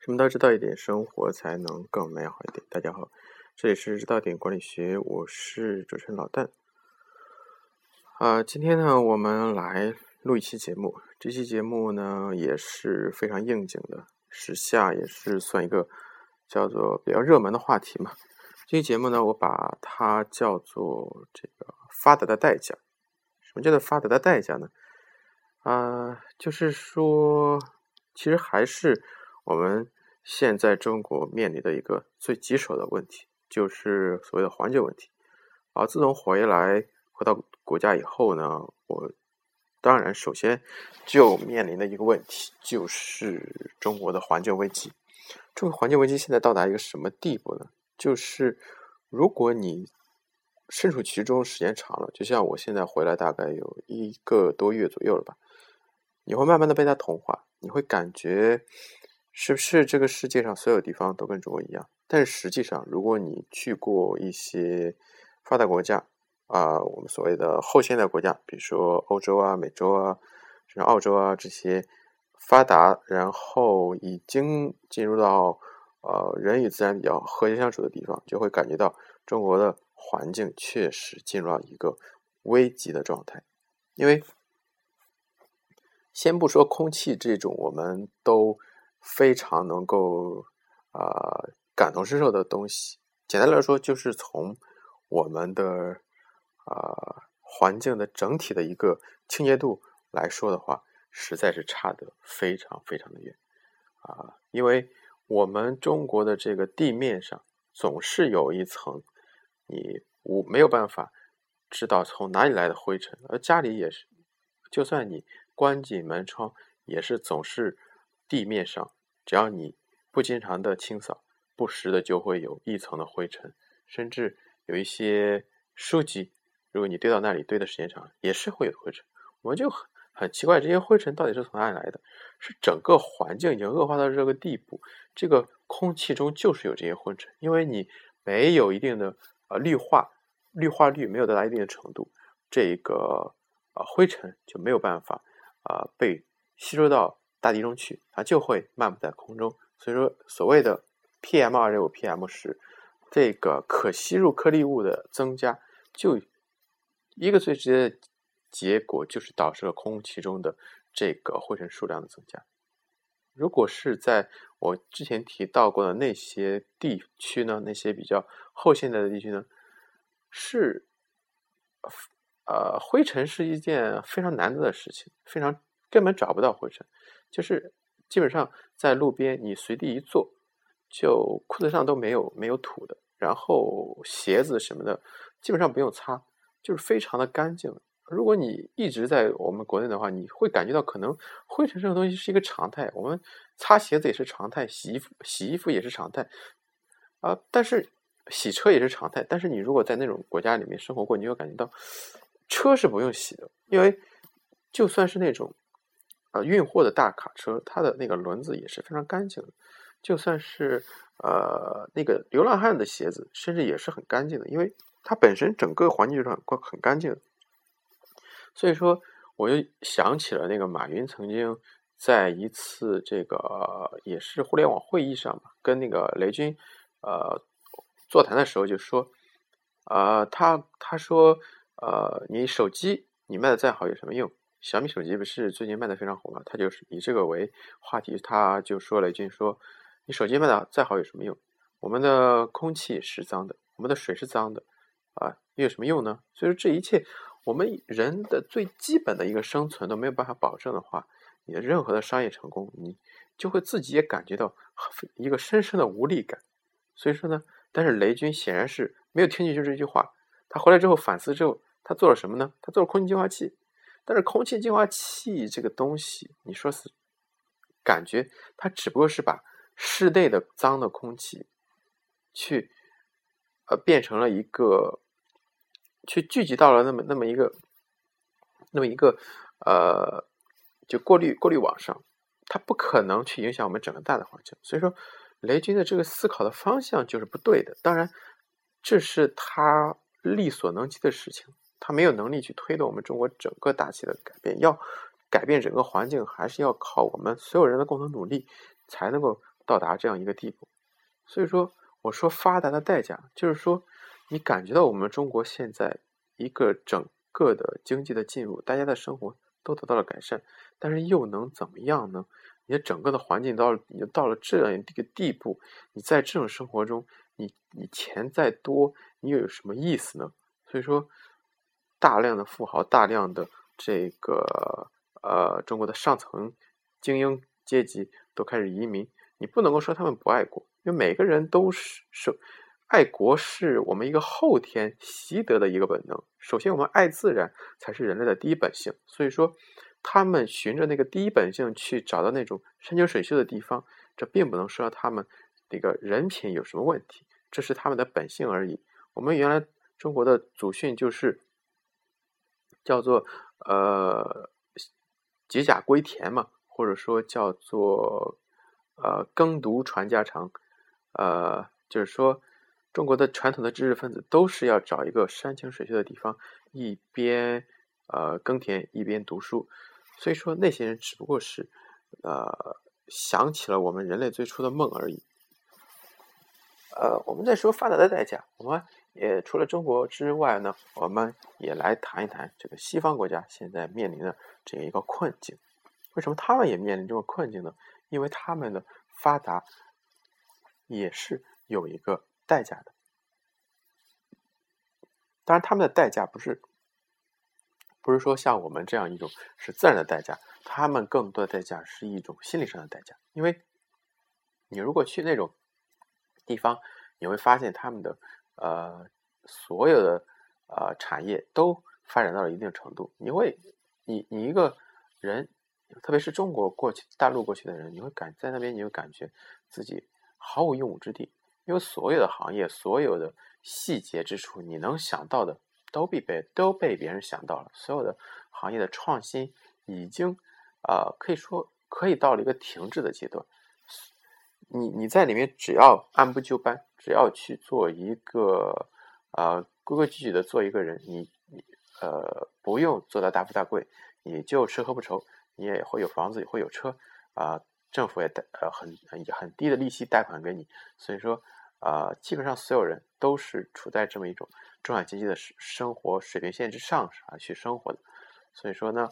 什么都知道一点，生活才能更美好一点。大家好，这里是知道点管理学，我是主持人老邓。啊，今天呢，我们来录一期节目。这期节目呢，也是非常应景的，时下也是算一个叫做比较热门的话题嘛。这期节目呢，我把它叫做这个发达的代价。什么叫做发达的代价呢？啊，就是说，其实还是。我们现在中国面临的一个最棘手的问题，就是所谓的环境问题。而，自从回来回到国家以后呢，我当然首先就面临的一个问题，就是中国的环境危机。这个环境危机现在到达一个什么地步呢？就是如果你身处其中时间长了，就像我现在回来大概有一个多月左右了吧，你会慢慢的被它同化，你会感觉。是不是这个世界上所有地方都跟中国一样？但是实际上，如果你去过一些发达国家啊，我们所谓的后现代国家，比如说欧洲啊、美洲啊、甚至澳洲啊这些发达，然后已经进入到呃人与自然比较和谐相处的地方，就会感觉到中国的环境确实进入到一个危急的状态。因为先不说空气这种，我们都。非常能够啊感同身受的东西，简单来说，就是从我们的啊环境的整体的一个清洁度来说的话，实在是差得非常非常的远啊！因为我们中国的这个地面上总是有一层，你无没有办法知道从哪里来的灰尘，而家里也是，就算你关紧门窗，也是总是。地面上，只要你不经常的清扫，不时的就会有一层的灰尘，甚至有一些书籍，如果你堆到那里堆的时间长，也是会有灰尘。我们就很很奇怪，这些灰尘到底是从哪里来的？是整个环境已经恶化到这个地步，这个空气中就是有这些灰尘，因为你没有一定的呃绿化，绿化率没有到达一定的程度，这个呃灰尘就没有办法啊被吸收到。大地中去，它就会漫步在空中。所以说，所谓的 PM 二点五、PM 十，这个可吸入颗粒物的增加，就一个最直接的结果就是导致了空气中的这个灰尘数量的增加。如果是在我之前提到过的那些地区呢，那些比较后现代的地区呢，是呃灰尘是一件非常难得的事情，非常根本找不到灰尘。就是基本上在路边，你随地一坐，就裤子上都没有没有土的，然后鞋子什么的基本上不用擦，就是非常的干净。如果你一直在我们国内的话，你会感觉到可能灰尘这种东西是一个常态。我们擦鞋子也是常态，洗衣服洗衣服也是常态啊，但是洗车也是常态。但是你如果在那种国家里面生活过，你就感觉到车是不用洗的，因为就算是那种。呃，运货的大卡车，它的那个轮子也是非常干净的，就算是呃那个流浪汉的鞋子，甚至也是很干净的，因为它本身整个环境就是很很干净。所以说，我又想起了那个马云曾经在一次这个也是互联网会议上嘛，跟那个雷军呃座谈的时候就说，呃，他他说，呃，你手机你卖的再好有什么用？小米手机不是最近卖的非常火嘛？他就是以这个为话题，他就说了一句：“说你手机卖的再好有什么用？我们的空气是脏的，我们的水是脏的，啊，又有什么用呢？所以说这一切，我们人的最基本的一个生存都没有办法保证的话，你的任何的商业成功，你就会自己也感觉到一个深深的无力感。所以说呢，但是雷军显然是没有听进去这句话，他回来之后反思之后，他做了什么呢？他做了空气净化器。”但是空气净化器这个东西，你说是感觉它只不过是把室内的脏的空气去呃变成了一个，去聚集到了那么那么一个那么一个呃就过滤过滤网上，它不可能去影响我们整个大的环境。所以说，雷军的这个思考的方向就是不对的。当然，这是他力所能及的事情。他没有能力去推动我们中国整个大气的改变，要改变整个环境，还是要靠我们所有人的共同努力，才能够到达这样一个地步。所以说，我说发达的代价，就是说你感觉到我们中国现在一个整个的经济的进入，大家的生活都得到了改善，但是又能怎么样呢？你整个的环境到了，你到了这样一个地步，你在这种生活中，你你钱再多，你又有什么意思呢？所以说，大量的富豪，大量的这个呃中国的上层精英阶级都开始移民，你不能够说他们不爱国，因为每个人都是是爱国，是我们一个后天习得的一个本能。首先，我们爱自然才是人类的第一本性，所以说。他们循着那个第一本性去找到那种山清水秀的地方，这并不能说他们那个人品有什么问题，这是他们的本性而已。我们原来中国的祖训就是叫做呃解甲归田嘛，或者说叫做呃耕读传家常，呃就是说中国的传统的知识分子都是要找一个山清水秀的地方，一边呃耕田一边读书。所以说，那些人只不过是，呃，想起了我们人类最初的梦而已。呃，我们在说发达的代价，我们也除了中国之外呢，我们也来谈一谈这个西方国家现在面临的这样一个困境。为什么他们也面临这个困境呢？因为他们的发达也是有一个代价的。当然，他们的代价不是。不是说像我们这样一种是自然的代价，他们更多的代价是一种心理上的代价。因为你如果去那种地方，你会发现他们的呃所有的呃产业都发展到了一定程度。你会你你一个人，特别是中国过去大陆过去的人，你会感在那边你会感觉自己毫无用武之地，因为所有的行业所有的细节之处，你能想到的。都被被都被别人想到了，所有的行业的创新已经，呃，可以说可以到了一个停滞的阶段。你你在里面只要按部就班，只要去做一个呃规规矩矩的做一个人，你你呃不用做到大富大贵，你就吃喝不愁，你也会有房子，也会有车啊，政府也贷呃很很低的利息贷款给你，所以说啊，基本上所有人都是处在这么一种。中产阶级的生生活水平线之上啊去生活的，所以说呢，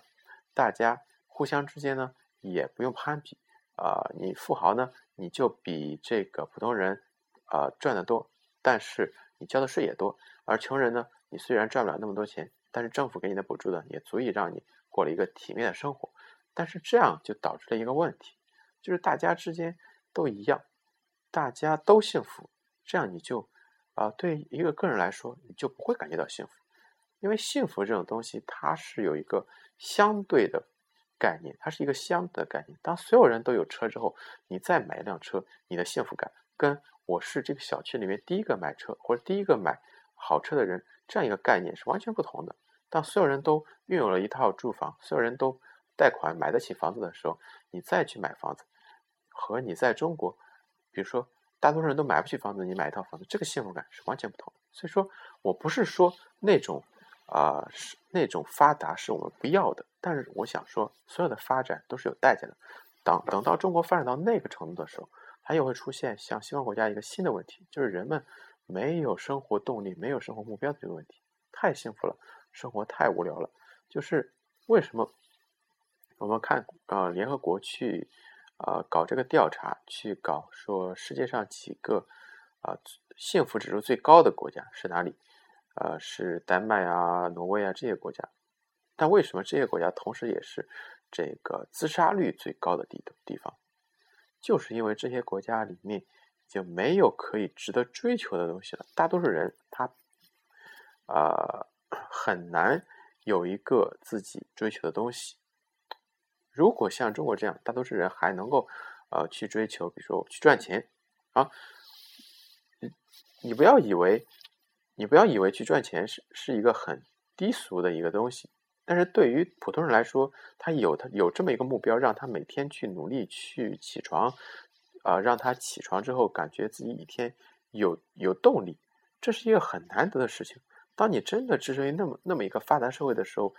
大家互相之间呢也不用攀比啊，你富豪呢你就比这个普通人啊赚的多，但是你交的税也多，而穷人呢，你虽然赚不了那么多钱，但是政府给你的补助呢也足以让你过了一个体面的生活，但是这样就导致了一个问题，就是大家之间都一样，大家都幸福，这样你就。啊，对一个个人来说，你就不会感觉到幸福，因为幸福这种东西，它是有一个相对的概念，它是一个相的概念。当所有人都有车之后，你再买一辆车，你的幸福感跟我是这个小区里面第一个买车或者第一个买好车的人这样一个概念是完全不同的。当所有人都拥有了一套住房，所有人都贷款买得起房子的时候，你再去买房子，和你在中国，比如说。大多数人都买不起房子，你买一套房子，这个幸福感是完全不同的。所以说我不是说那种啊是那种发达是我们不要的，但是我想说，所有的发展都是有代价的。等等到中国发展到那个程度的时候，它又会出现像西方国家一个新的问题，就是人们没有生活动力、没有生活目标的这个问题。太幸福了，生活太无聊了。就是为什么我们看啊联合国去。啊，搞这个调查，去搞说世界上几个啊幸福指数最高的国家是哪里？呃，是丹麦啊、挪威啊这些国家。但为什么这些国家同时也是这个自杀率最高的地地方？就是因为这些国家里面就没有可以值得追求的东西了。大多数人他啊很难有一个自己追求的东西。如果像中国这样，大多数人还能够，呃，去追求，比如说去赚钱，啊，你不要以为，你不要以为去赚钱是是一个很低俗的一个东西，但是对于普通人来说，他有他有这么一个目标，让他每天去努力去起床，啊，让他起床之后感觉自己一天有有动力，这是一个很难得的事情。当你真的置身于那么那么一个发达社会的时候，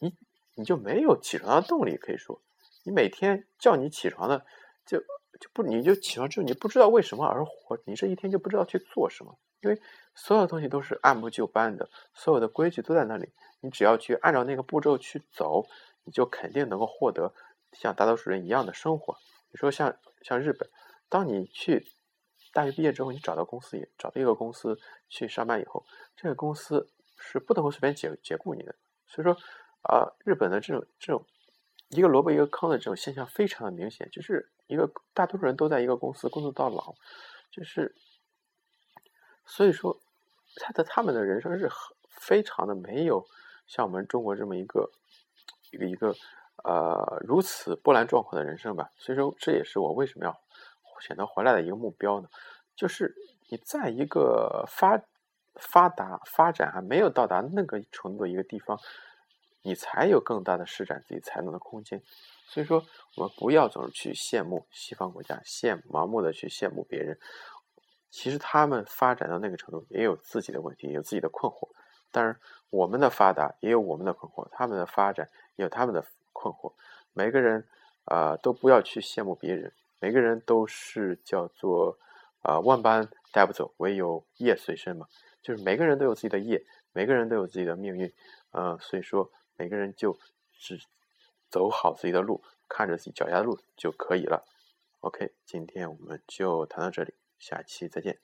你。你就没有起床的动力，可以说，你每天叫你起床的，就就不你就起床之后你不知道为什么而活，你这一天就不知道去做什么，因为所有东西都是按部就班的，所有的规矩都在那里，你只要去按照那个步骤去走，你就肯定能够获得像大多数人一样的生活。你说像像日本，当你去大学毕业之后，你找到公司也找到一个公司去上班以后，这个公司是不能够随便解解雇你的。所以说啊，日本的这种这种一个萝卜一个坑的这种现象非常的明显，就是一个大多数人都在一个公司工作到老，就是所以说他的他们的人生是很非常的没有像我们中国这么一个一个一个。呃，如此波澜壮阔的人生吧，所以说这也是我为什么要选择回来的一个目标呢？就是你在一个发发达、发展还没有到达那个程度的一个地方，你才有更大的施展自己才能的空间。所以说，我们不要总是去羡慕西方国家，羡盲目的去羡慕别人。其实他们发展到那个程度，也有自己的问题，有自己的困惑。当然，我们的发达也有我们的困惑，他们的发展也有他们的。困惑，每个人啊都不要去羡慕别人，每个人都是叫做啊万般带不走，唯有业随身嘛，就是每个人都有自己的业，每个人都有自己的命运，嗯，所以说每个人就只走好自己的路，看着自己脚下的路就可以了。OK，今天我们就谈到这里，下期再见。